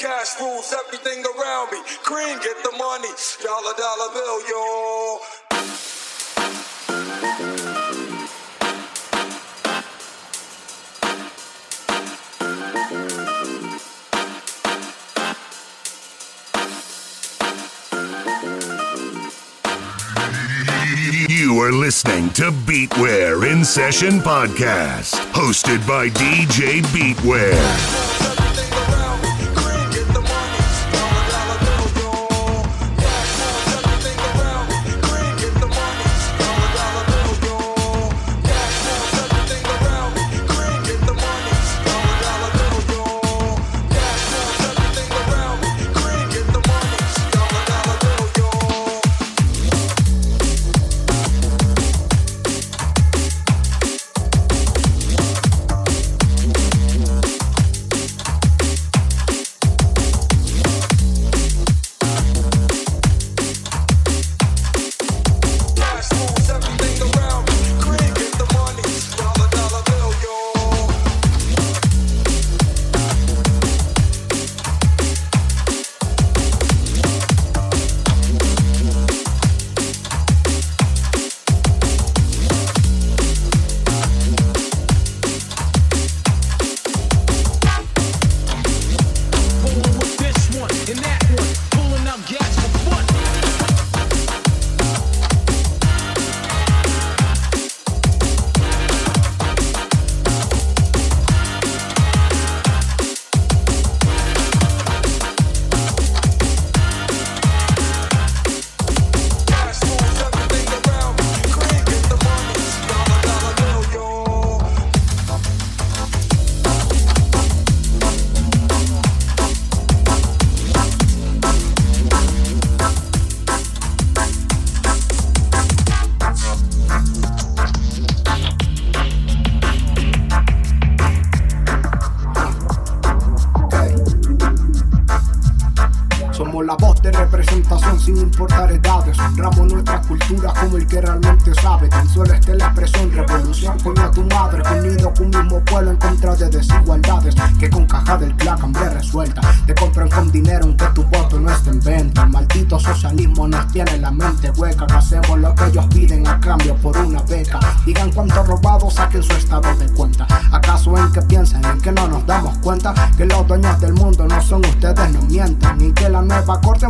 Cash rules everything around me. Cream, get the money. Dollar, dollar bill, yo. You are listening to Beatware in Session Podcast, hosted by DJ Beatware. la botta. de representación sin importar edades. Honramos nuestra cultura como el que realmente sabe. Tan solo esté la expresión revolución coño a tu madre. Unido con un mismo pueblo en contra de desigualdades. Que con caja del placa hambre resuelta. Te compran con dinero aunque tu voto no esté en venta. El maldito socialismo nos tiene la mente hueca. Que hacemos lo que ellos piden a cambio por una beca. Digan cuánto robado, saquen su estado de cuenta. ¿Acaso en que piensan? ¿En que no nos damos cuenta? Que los dueños del mundo no son ustedes, no mientan. Ni que la nueva corte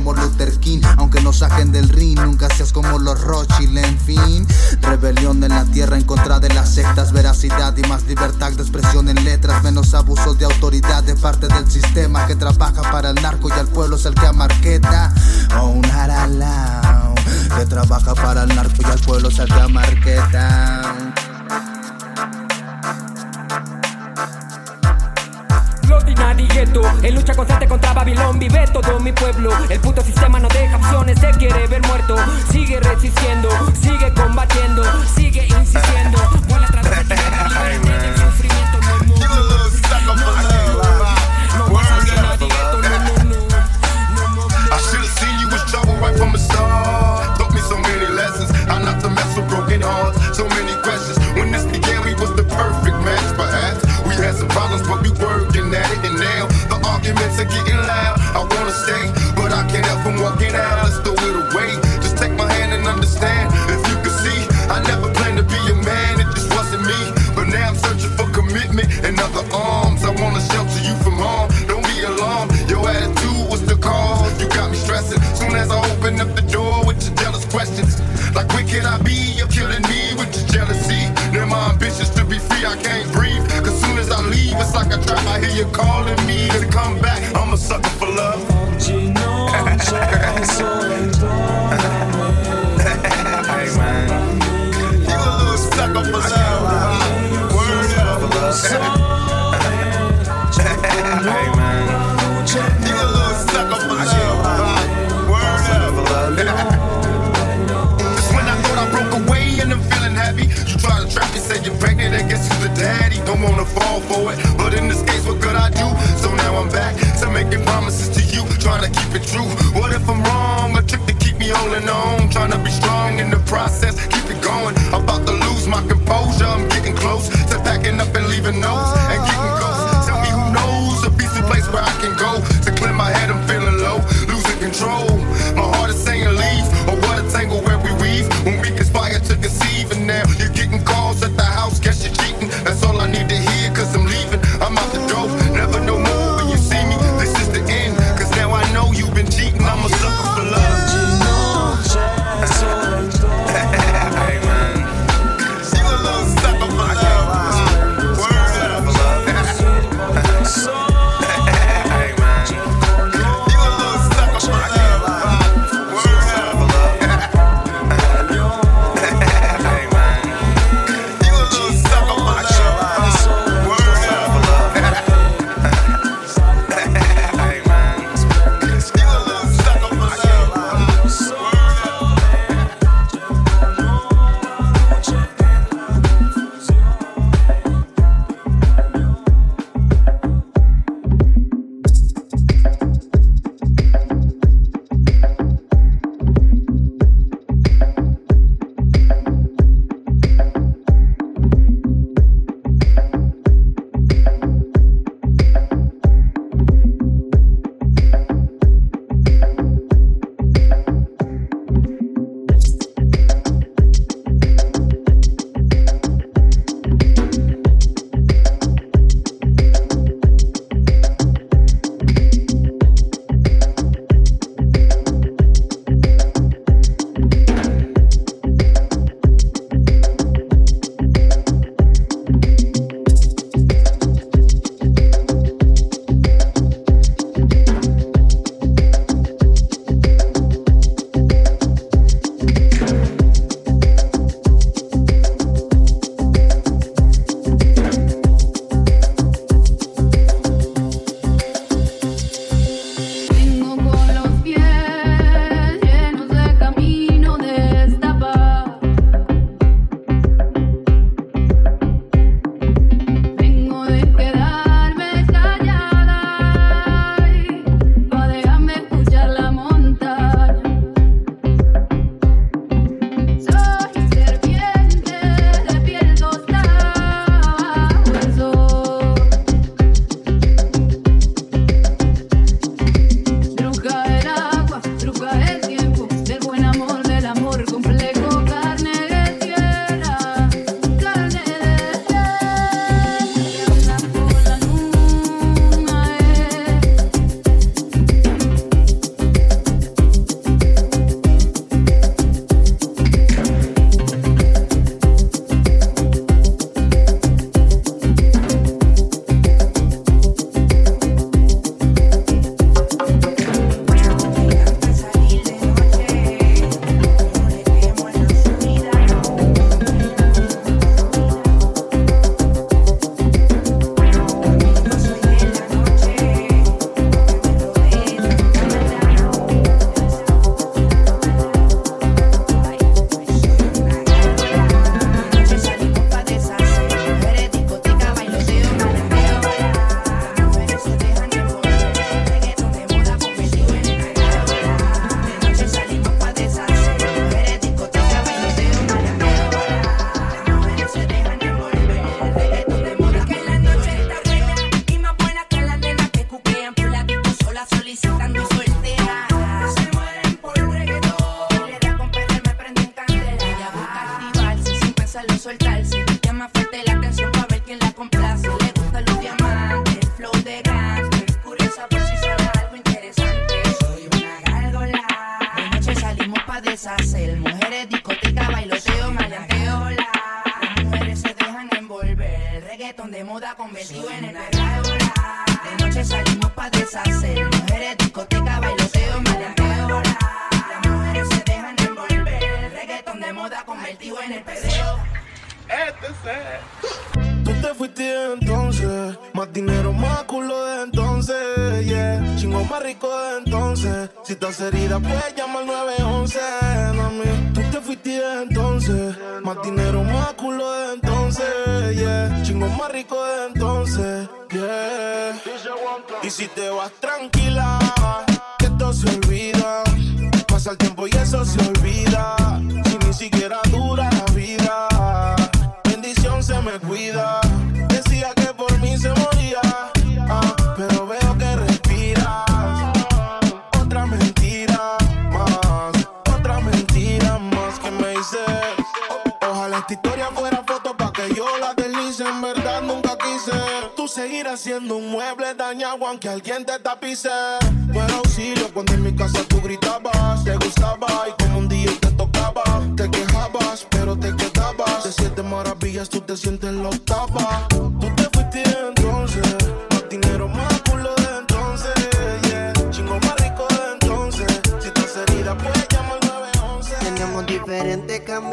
Luther King, aunque nos saquen del ring, nunca seas como los Rothschild, en fin, rebelión en la tierra en contra de las sectas, veracidad y más libertad de expresión en letras, menos abusos de autoridad de parte del sistema que trabaja para el narco y al pueblo es el que amarqueta, oh un haralao que trabaja para el narco y al pueblo se a marqueta. Gueto, en lucha constante contra Babilón vive todo mi pueblo. El puto sistema no deja opciones, se quiere ver muerto. Sigue resistiendo, sigue combatiendo, sigue insistiendo. Vuela a través del sufrimiento, So are getting loud. I wanna stay, but I can't help from walking out. Let's throw it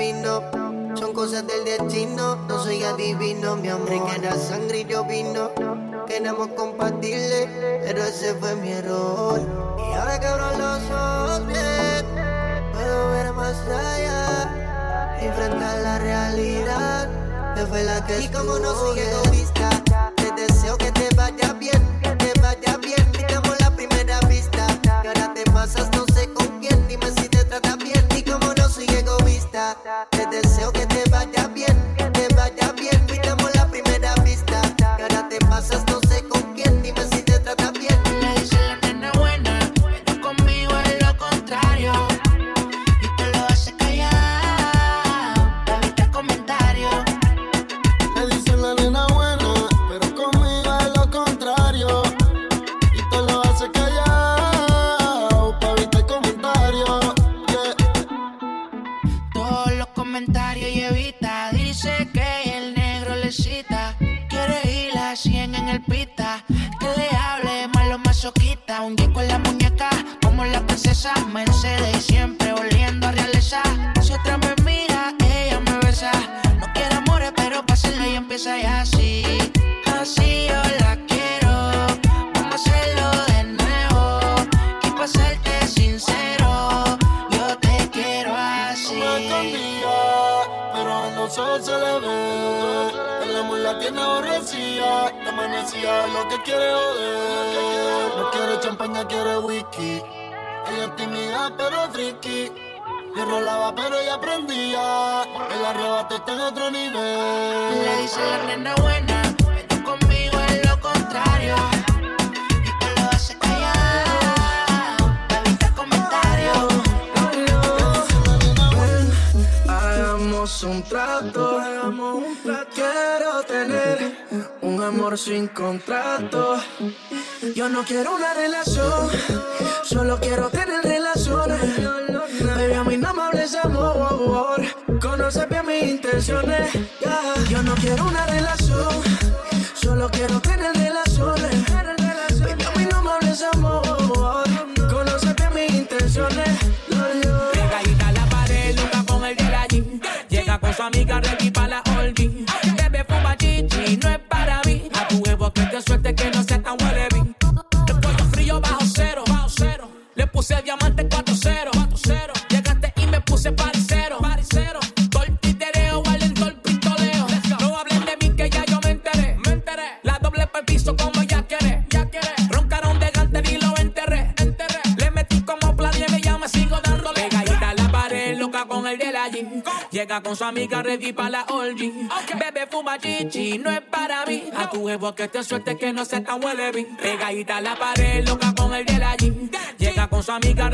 Son cosas del destino, no soy adivino, mi amor. Que era sangre y yo vino. Queremos compartirle, pero ese fue mi error. Y ahora que abro los ojos, bien, puedo ver más allá. Enfrentar la realidad, que fue la que Y como no soy egoísta, te deseo que te vaya bien, que te vaya bien. Te la primera vista, que ahora te pasas Te deseo que te vaya bien, que te vaya bien. Fuimos la primera vista. Que ahora te pasas, no Yo no quiero una relación, solo quiero tener relaciones. Baby, a mí no me hables amor, amor. conoces bien mis intenciones. Yeah. Yo no quiero una relación, solo quiero tener huevo que te suelte que no se tan huele bien. Pegadita a la pared, loca con el de la jean. Llega con su amiga,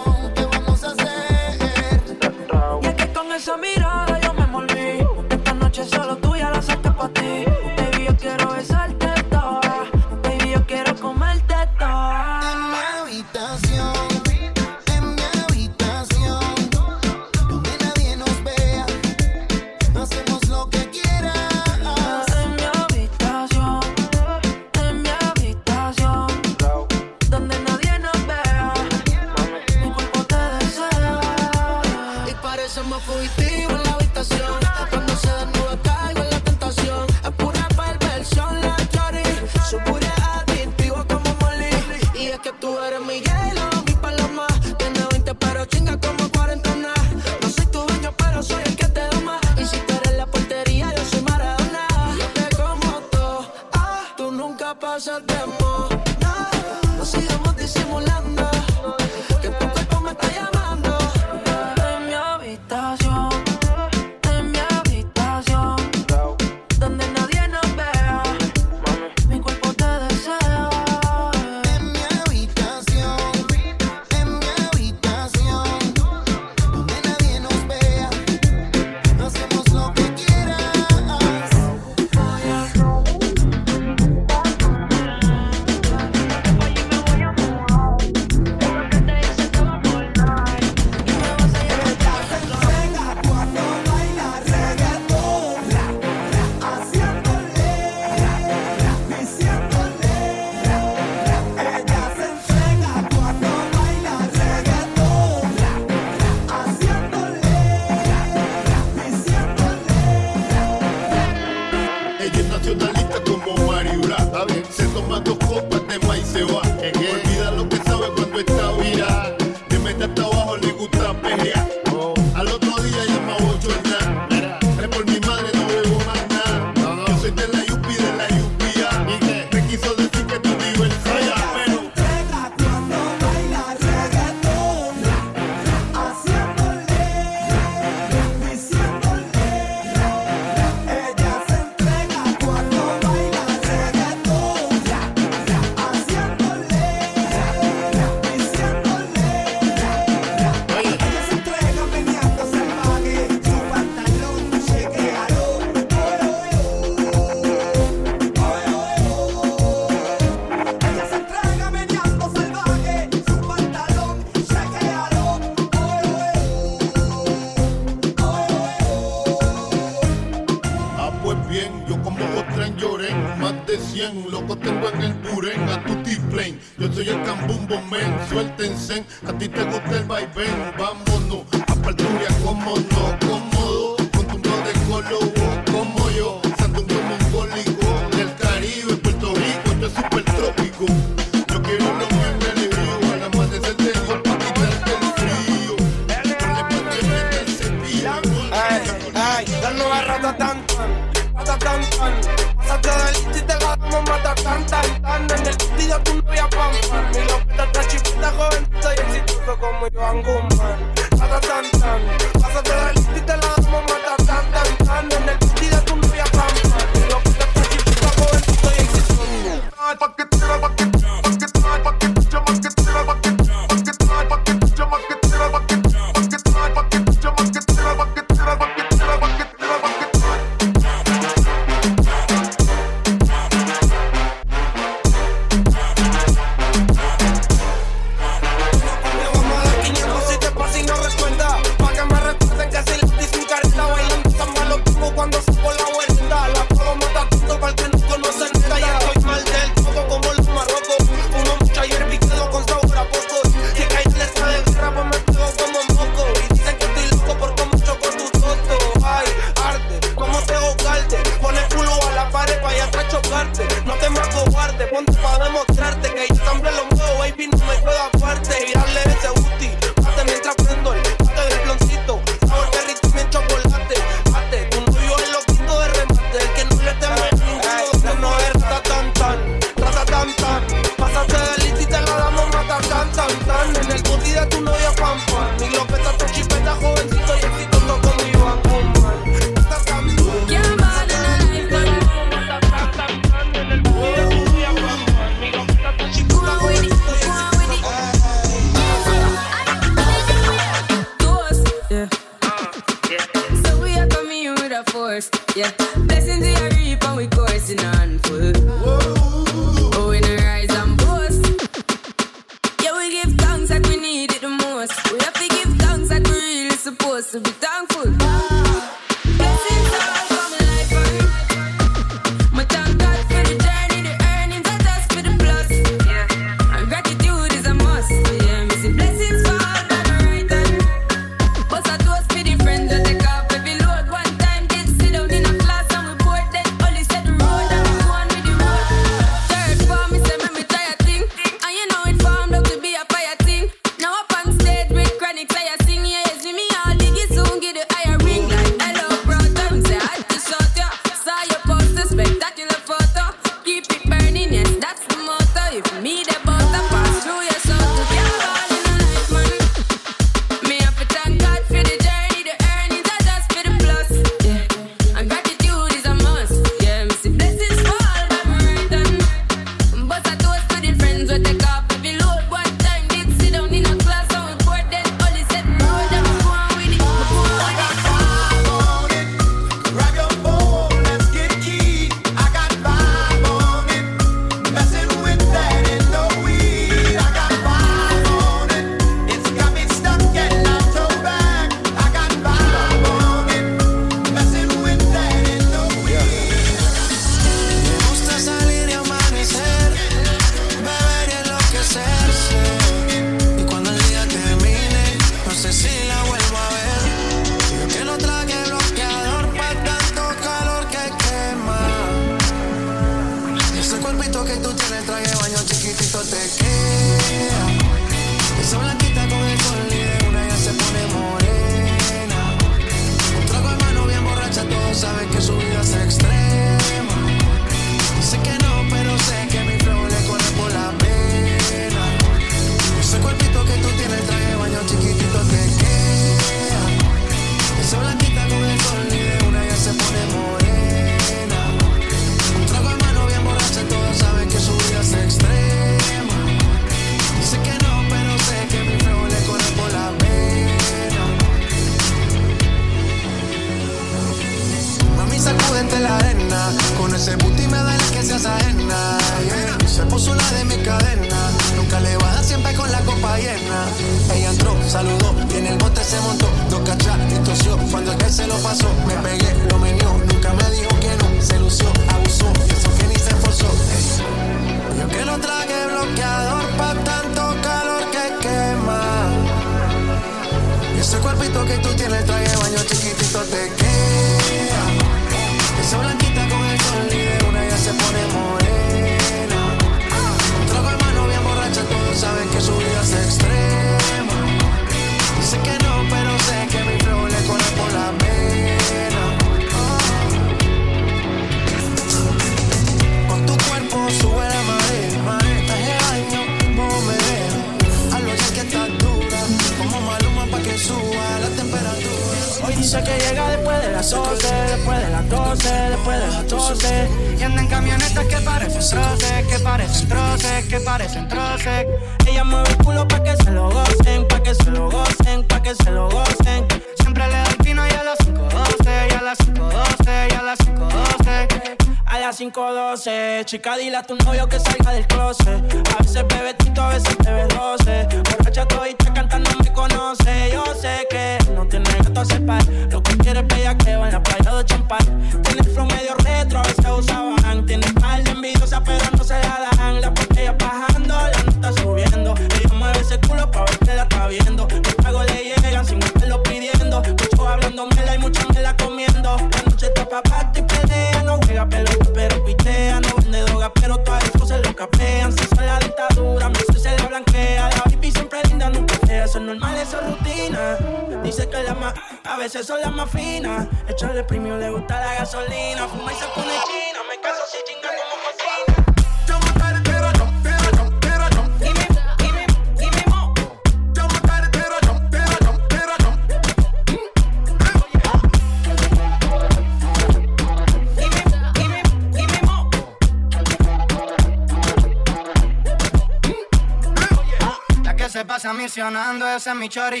es mi chori.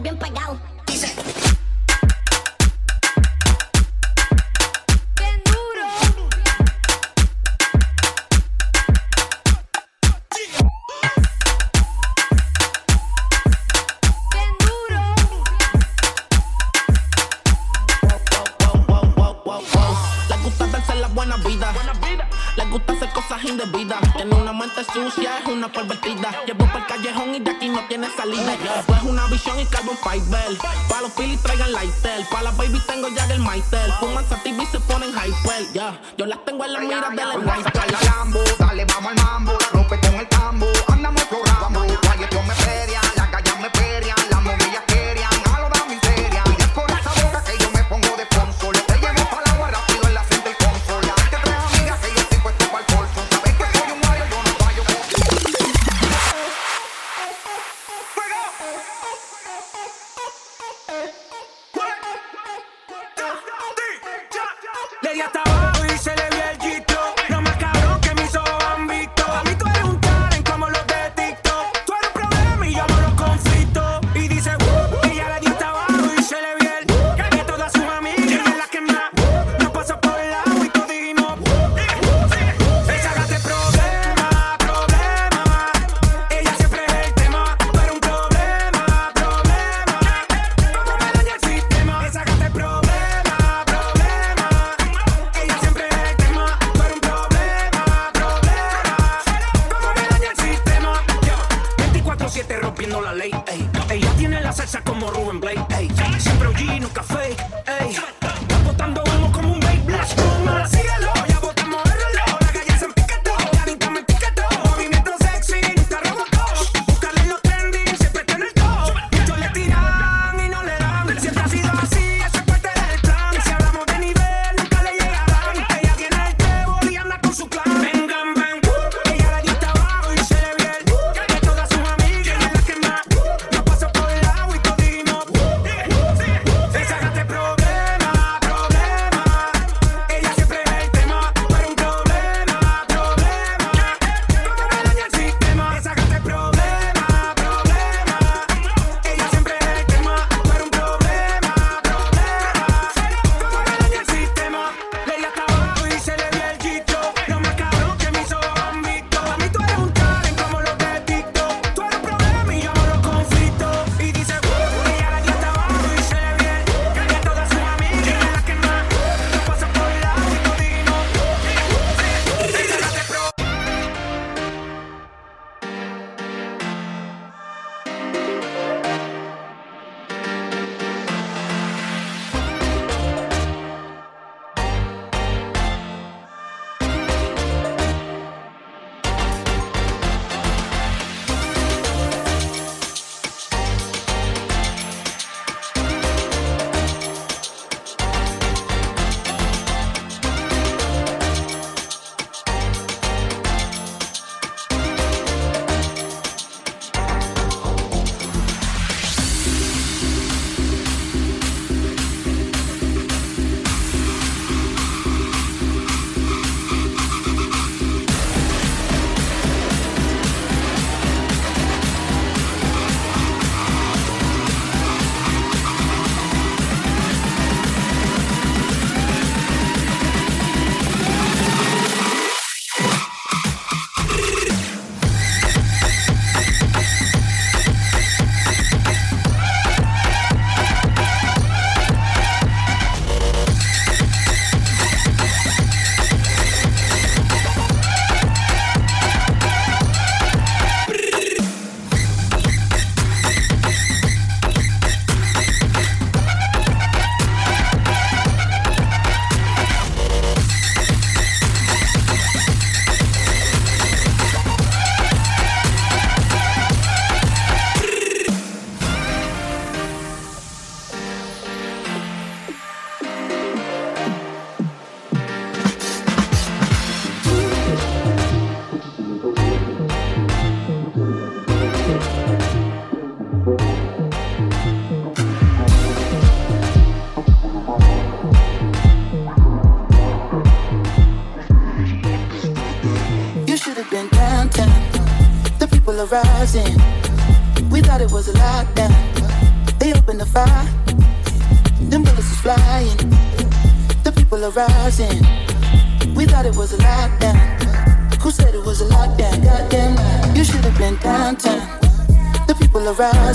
bien pegado. Dice. Bien duro. Bien duro. Les gusta darse la buena vida. Les gusta hacer cosas indebidas. Tiene una mente sucia, es una polveta tiene saliva. Pues una visión y carbon fiber. Pa' los pili traigan lighter. Pa' las baby tengo ya el maitel. Fuman sativa y se ponen hyper. Yeah. Yo las tengo en la mira del la Lambo, dale, vamos al mambo.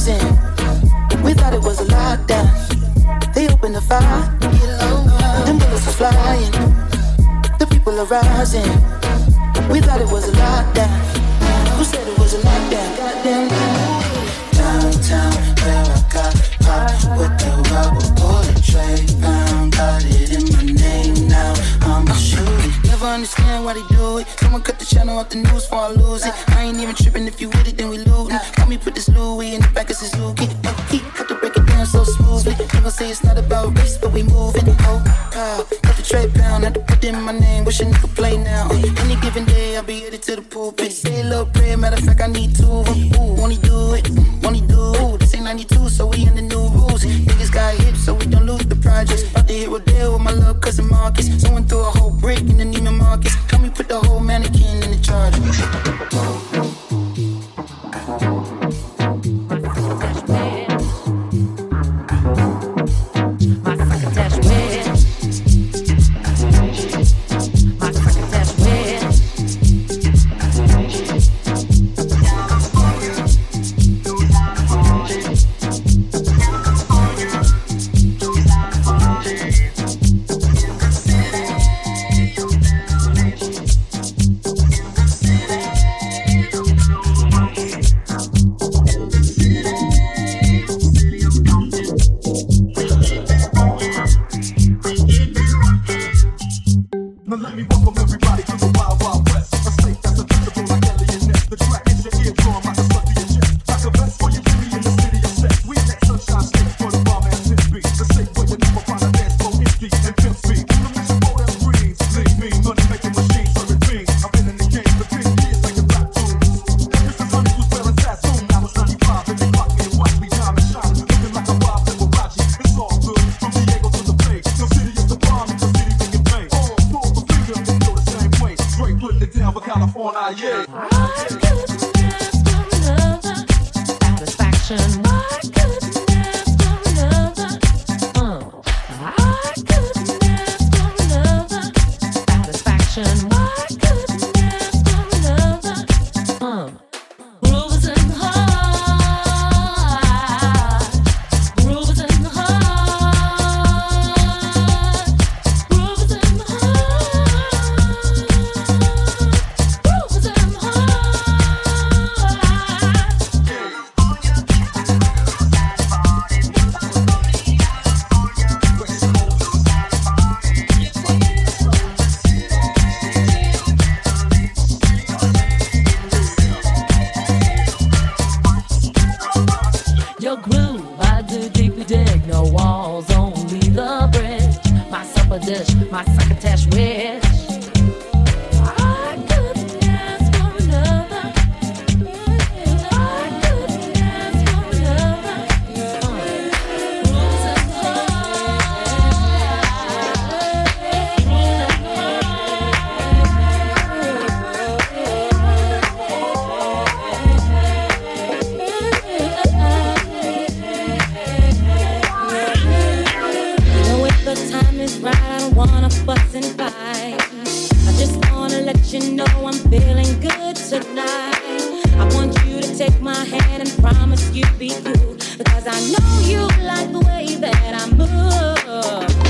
sin. We thought it was a lockdown. They opened the fire. Them bullets are flying. The people are rising. I don't wanna fuss and fight. I just wanna let you know I'm feeling good tonight. I want you to take my hand and promise you'll be cool. Because I know you like the way that I move.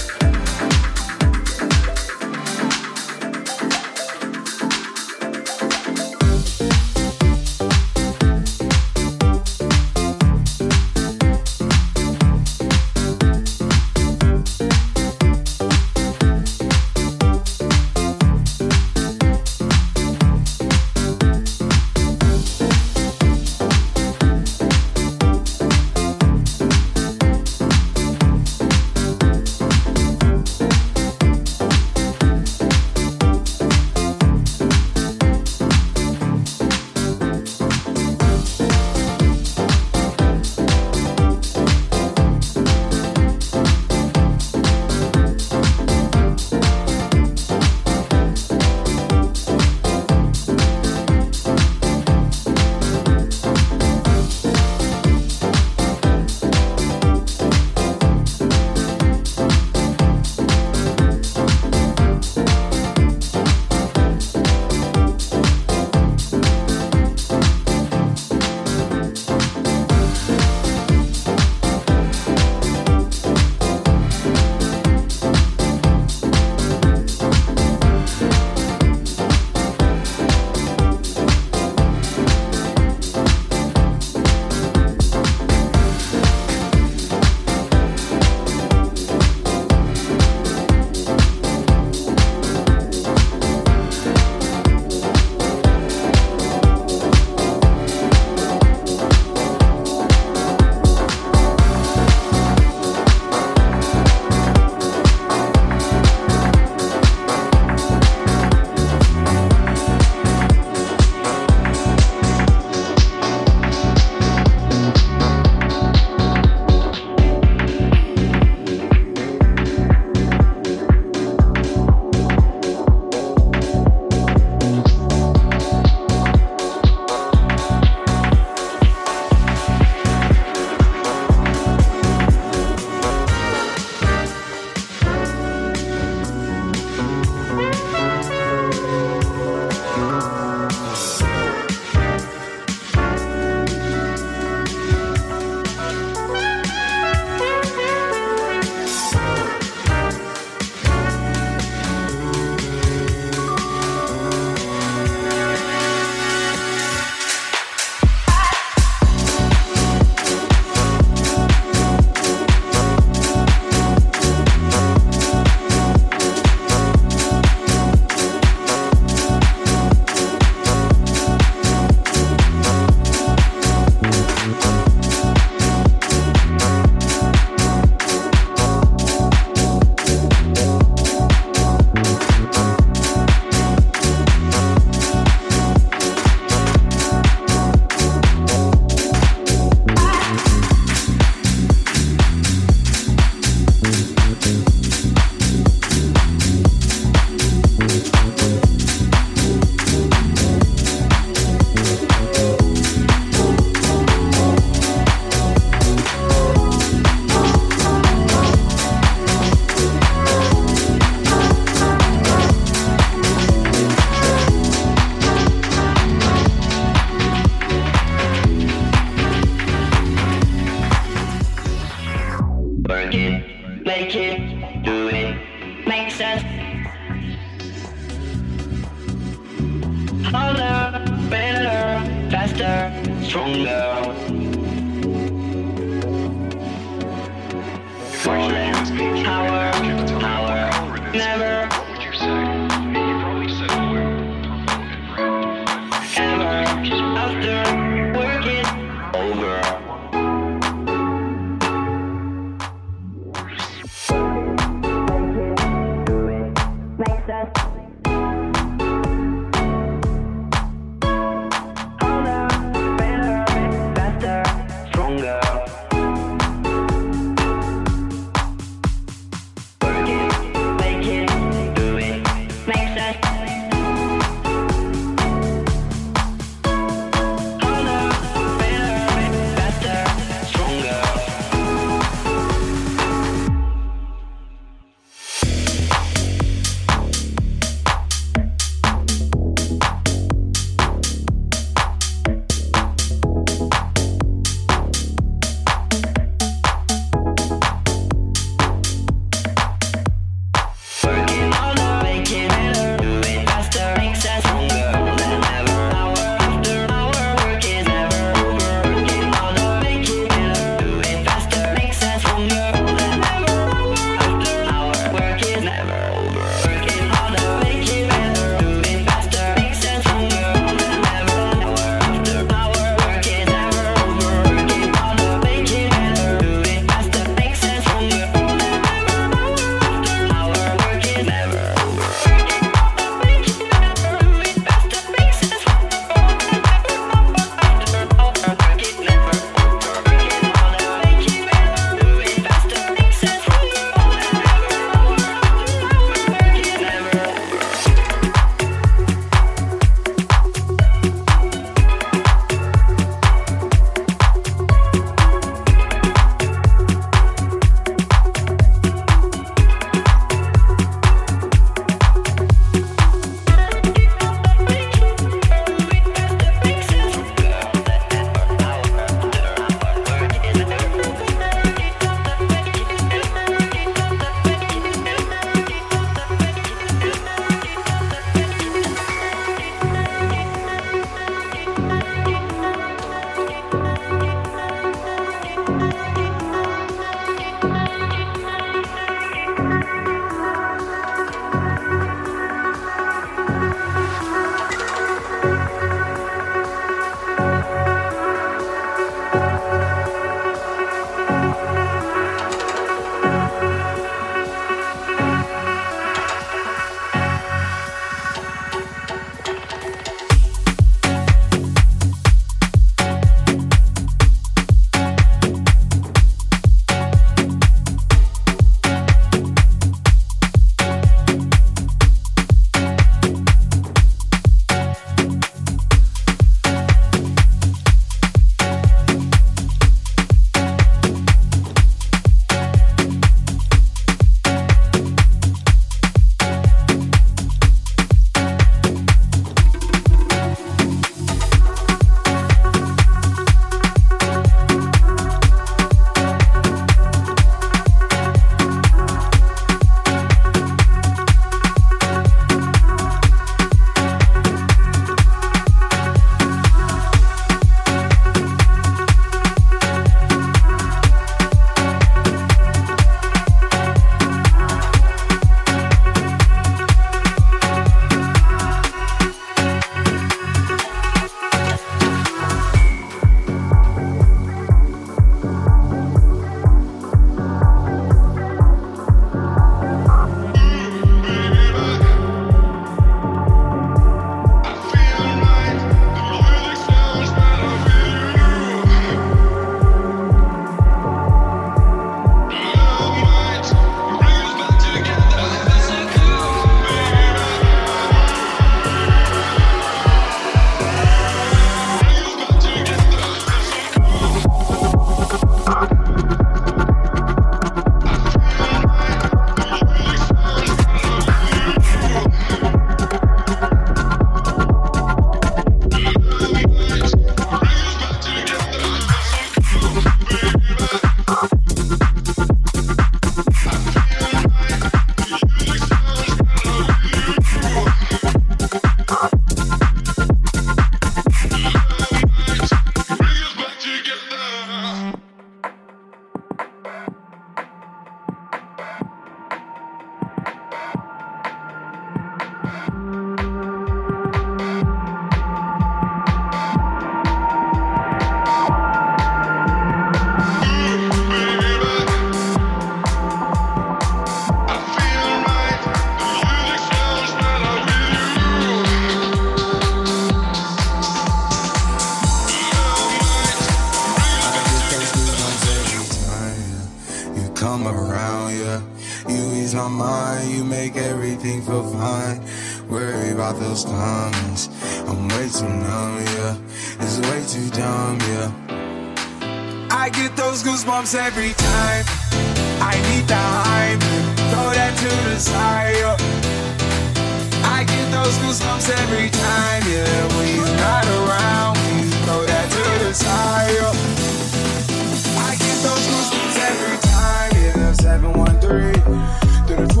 De notre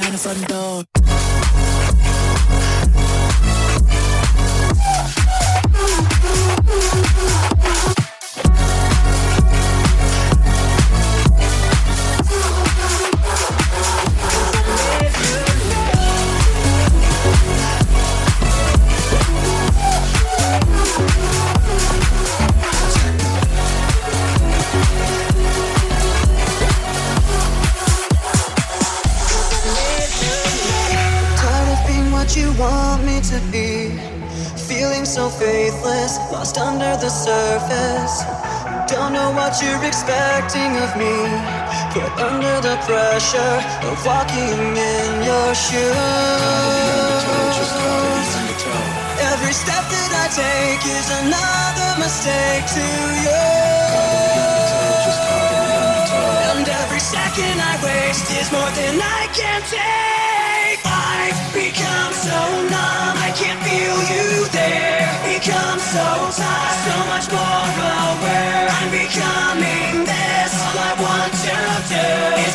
behind the front door. Faithless, lost under the surface. Don't know what you're expecting of me. Put under the pressure of walking in your shoes. Every step that I take is another mistake to you. And every second I waste is more than I can take. I've become so numb, I can't feel you there. Become so tired, so much more aware. I'm becoming this. All I want to do is